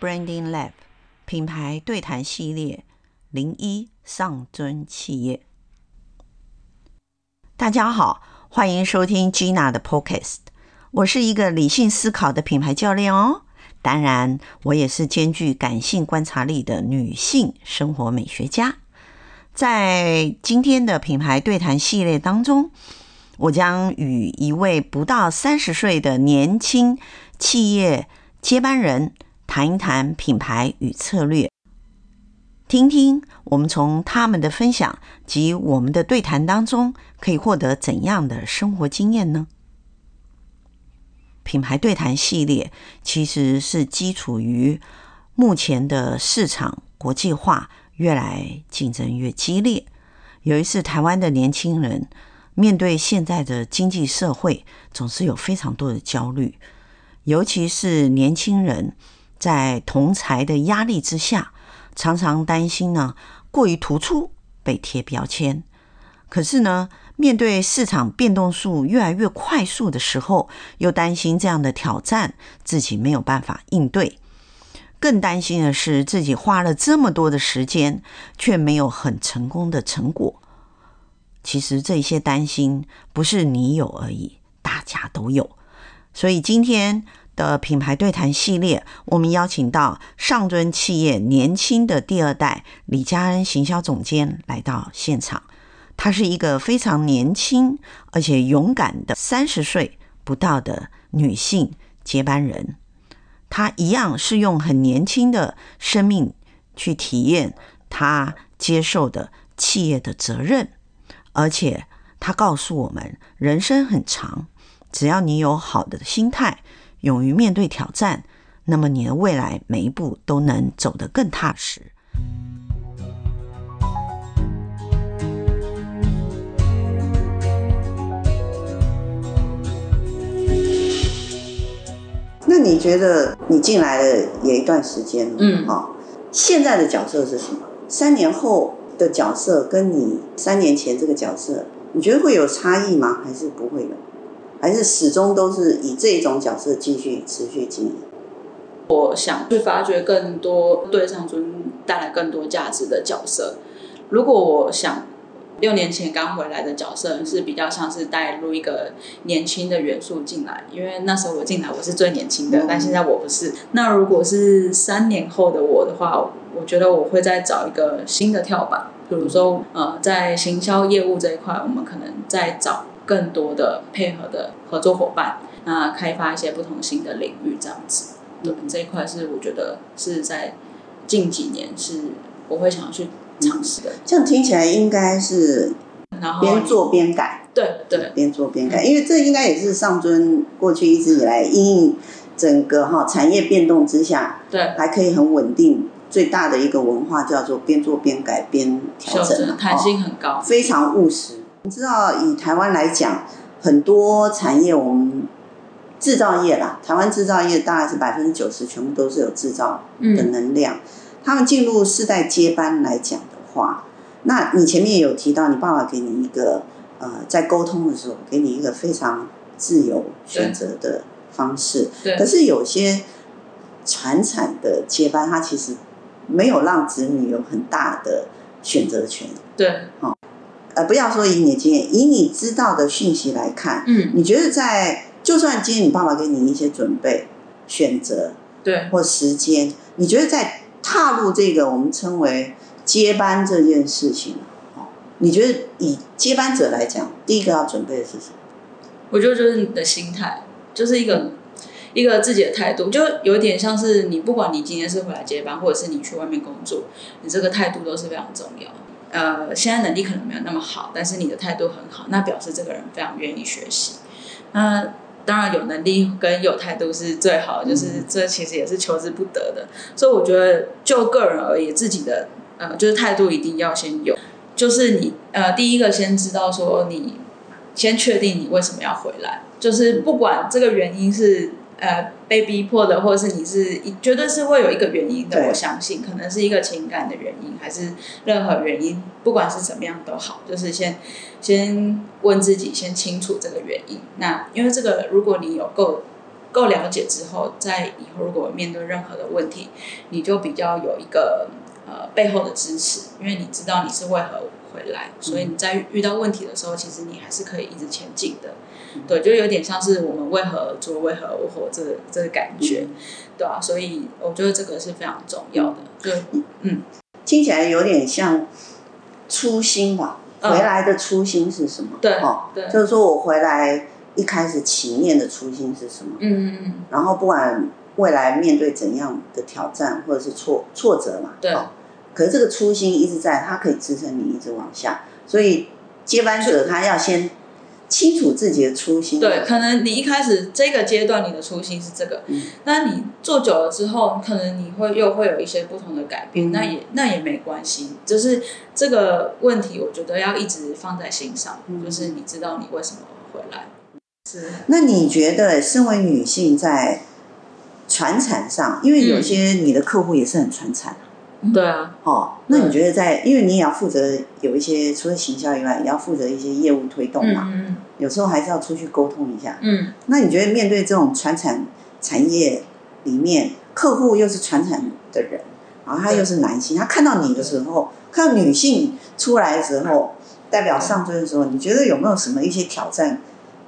Branding Lab 品牌对谈系列零一上尊企业。大家好，欢迎收听 Gina 的 Podcast。我是一个理性思考的品牌教练哦，当然，我也是兼具感性观察力的女性生活美学家。在今天的品牌对谈系列当中，我将与一位不到三十岁的年轻企业接班人谈一谈品牌与策略，听听我们从他们的分享及我们的对谈当中可以获得怎样的生活经验呢？品牌对谈系列其实是基础于目前的市场国际化越来竞争越激烈，有一次台湾的年轻人。面对现在的经济社会，总是有非常多的焦虑，尤其是年轻人在同才的压力之下，常常担心呢过于突出被贴标签。可是呢，面对市场变动数越来越快速的时候，又担心这样的挑战自己没有办法应对，更担心的是自己花了这么多的时间，却没有很成功的成果。其实这些担心不是你有而已，大家都有。所以今天的品牌对谈系列，我们邀请到上尊企业年轻的第二代李佳恩行销总监来到现场。她是一个非常年轻而且勇敢的三十岁不到的女性接班人。她一样是用很年轻的生命去体验她接受的企业的责任。而且他告诉我们，人生很长，只要你有好的心态，勇于面对挑战，那么你的未来每一步都能走得更踏实。那你觉得你进来了也一段时间了，嗯，好，现在的角色是什么？三年后。的角色跟你三年前这个角色，你觉得会有差异吗？还是不会有？还是始终都是以这种角色继续持续经营？我想去发掘更多对上尊带来更多价值的角色。如果我想六年前刚回来的角色是比较像是带入一个年轻的元素进来，因为那时候我进来我是最年轻的，但现在我不是。那如果是三年后的我的话，我觉得我会再找一个新的跳板。比如说，呃，在行销业务这一块，我们可能再找更多的配合的合作伙伴，那开发一些不同新的领域，这样子。对，这一块是我觉得是在近几年是我会想要去尝试的。这样听起来应该是然后边做边改，对对，边做边改，因为这应该也是上尊过去一直以来因应整个哈产业变动之下，对，还可以很稳定。最大的一个文化叫做边做边改边调整，弹性很高，非常务实。你知道，以台湾来讲，很多产业我们制造业啦，台湾制造业大概是百分之九十全部都是有制造的能量。嗯、他们进入世代接班来讲的话，那你前面有提到，你爸爸给你一个呃，在沟通的时候给你一个非常自由选择的方式。对。可是有些传产的接班，他其实。没有让子女有很大的选择权。对，哦，呃，不要说以你的经验，以你知道的讯息来看，嗯，你觉得在就算今天你爸爸给你一些准备、选择，对，或时间，你觉得在踏入这个我们称为接班这件事情，哦，你觉得以接班者来讲，第一个要准备的是什么？我觉得就是你的心态，就是一个。嗯一个自己的态度，就有点像是你，不管你今天是回来接班，或者是你去外面工作，你这个态度都是非常重要。呃，现在能力可能没有那么好，但是你的态度很好，那表示这个人非常愿意学习。那当然有能力跟有态度是最好的，就是这其实也是求之不得的。所以我觉得就个人而言，自己的呃就是态度一定要先有，就是你呃第一个先知道说你先确定你为什么要回来，就是不管这个原因是。呃，被逼迫的，或者是你是绝对是会有一个原因的。我相信，可能是一个情感的原因，还是任何原因，不管是怎么样都好，就是先先问自己，先清楚这个原因。那因为这个，如果你有够够了解之后，在以后如果面对任何的问题，你就比较有一个呃背后的支持，因为你知道你是为何回来，所以你在遇到问题的时候，其实你还是可以一直前进的。对，就有点像是我们为何而做，为何而活这个这个感觉，对啊，所以我觉得这个是非常重要的。对，嗯，听起来有点像初心吧？回来的初心是什么？对，哦，对，就是说我回来一开始起念的初心是什么？嗯嗯嗯。然后不管未来面对怎样的挑战或者是挫挫折嘛，对。可是这个初心一直在，它可以支撑你一直往下。所以接班者他要先。清楚自己的初心。对，可能你一开始这个阶段你的初心是这个，嗯，那你做久了之后，可能你会又会有一些不同的改变，嗯、那也那也没关系，就是这个问题，我觉得要一直放在心上，嗯，就是你知道你为什么回来。是。那你觉得，身为女性在传产上，因为有些你的客户也是很传产。对啊，哦，那你觉得在，因为你也要负责有一些除了行销以外，也要负责一些业务推动嘛，嗯，有时候还是要出去沟通一下，嗯，那你觉得面对这种传产产业里面，客户又是传产的人，然后他又是男性，他看到你的时候，看到女性出来的时候，代表上尊的时候，你觉得有没有什么一些挑战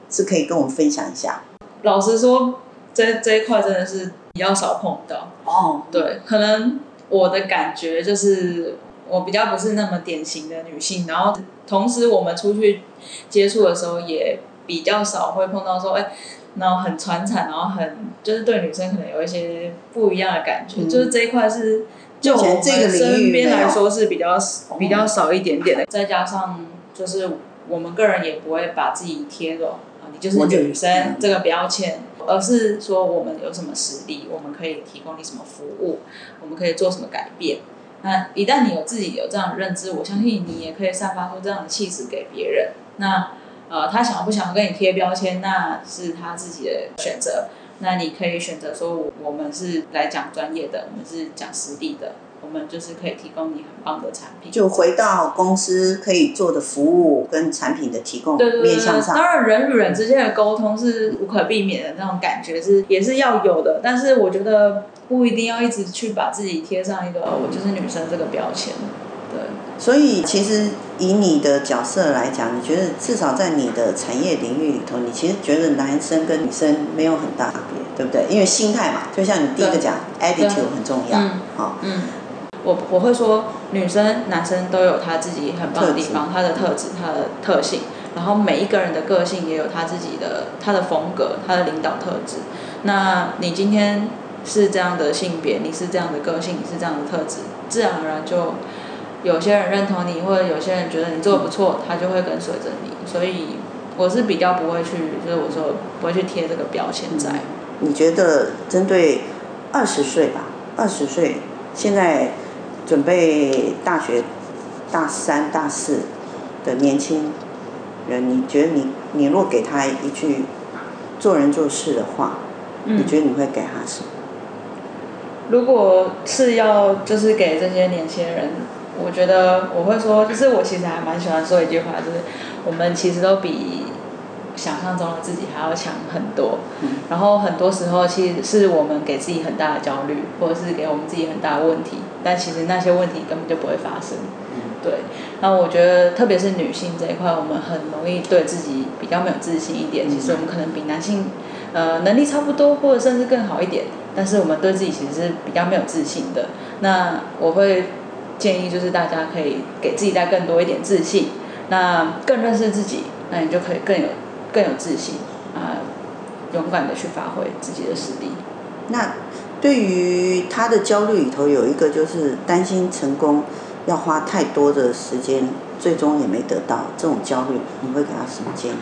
是可以跟我们分享一下？老实说，这这一块真的是比较少碰到哦，对，可能。我的感觉就是，我比较不是那么典型的女性，然后同时我们出去接触的时候，也比较少会碰到说，哎，然后很传产，然后很就是对女生可能有一些不一样的感觉，嗯、就是这一块是就我们身边来说是比较比较少一点点的，再加上就是我们个人也不会把自己贴着啊，你就是女生这个标签。而是说我们有什么实力，我们可以提供你什么服务，我们可以做什么改变。那一旦你有自己有这样的认知，我相信你也可以散发出这样的气质给别人。那呃，他想不想跟你贴标签，那是他自己的选择。那你可以选择说，我们是来讲专业的，我们是讲实力的。我们就是可以提供你很棒的产品，就回到公司可以做的服务跟产品的提供，对对对，当然人与人之间的沟通是无可避免的，那种感觉是也是要有的。但是我觉得不一定要一直去把自己贴上一个我就是女生这个标签。对，所以其实以你的角色来讲，你觉得至少在你的产业领域里头，你其实觉得男生跟女生没有很大差别，对不对？因为心态嘛，就像你第一个讲，attitude 很重要，好，嗯。我我会说，女生、男生都有他自己很棒的地方，他的特质、他的特性，然后每一个人的个性也有他自己的他的风格、他的领导特质。那你今天是这样的性别，你是这样的个性，你是这样的特质，自然而然就有些人认同你，或者有些人觉得你做的不错，他就会跟随着你。所以我是比较不会去，就是我说不会去贴这个标签在。你觉得针对二十岁吧，二十岁现在。准备大学大三、大四的年轻人，你觉得你你若给他一句做人做事的话，嗯，你觉得你会给他什么？如果是要就是给这些年轻人，我觉得我会说，就是我其实还蛮喜欢说一句话，就是我们其实都比。想象中的自己还要强很多，然后很多时候其实是我们给自己很大的焦虑，或者是给我们自己很大的问题，但其实那些问题根本就不会发生。对，那我觉得特别是女性这一块，我们很容易对自己比较没有自信一点。其实我们可能比男性，呃，能力差不多，或者甚至更好一点，但是我们对自己其实是比较没有自信的。那我会建议就是大家可以给自己带更多一点自信，那更认识自己，那你就可以更有。更有自信啊，勇敢的去发挥自己的实力。那对于他的焦虑里头有一个就是担心成功要花太多的时间，最终也没得到这种焦虑，你会给他什么建议？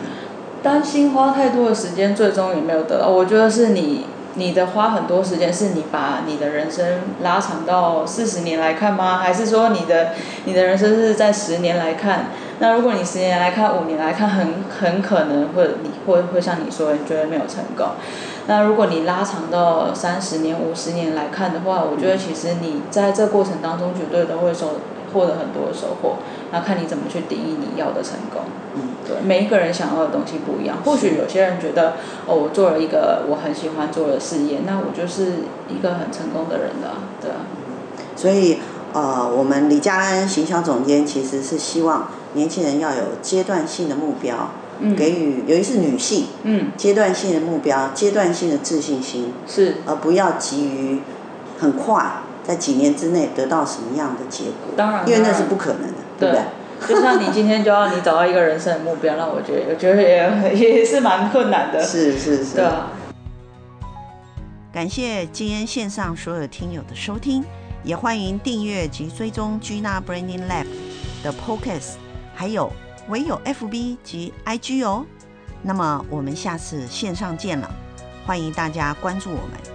担心花太多的时间，最终也没有得到。我觉得是你你的花很多时间，是你把你的人生拉长到四十年来看吗？还是说你的你的人生是在十年来看？那如果你十年来看，五年来看，很很可能会你会会像你说，你觉得没有成功。那如果你拉长到三十年、五十年来看的话，我觉得其实你在这过程当中绝对都会收获得很多的收获。那看你怎么去定义你要的成功。嗯，对，每一个人想要的东西不一样。或许有些人觉得，哦，我做了一个我很喜欢做的事业，那我就是一个很成功的人了，对啊。所以，呃，我们李佳恩行销总监其实是希望年轻人要有阶段性的目标，嗯，给予，尤其是女性，嗯，阶段性的目标，阶段性的自信心，是，而不要急于很快在几年之内得到什么样的结果。当然，因为那是不可能的。对，对，就像你今天就要你找到一个人生的目标，那我觉得我觉得也 也是蛮困难的。是是是。对啊。感谢今天线上所有听友的收听，也欢迎订阅及追踪 Gina Branding Lab 的 Podcast，还有唯有 FB 及 IG 哦。那么我们下次线上见了，欢迎大家关注我们。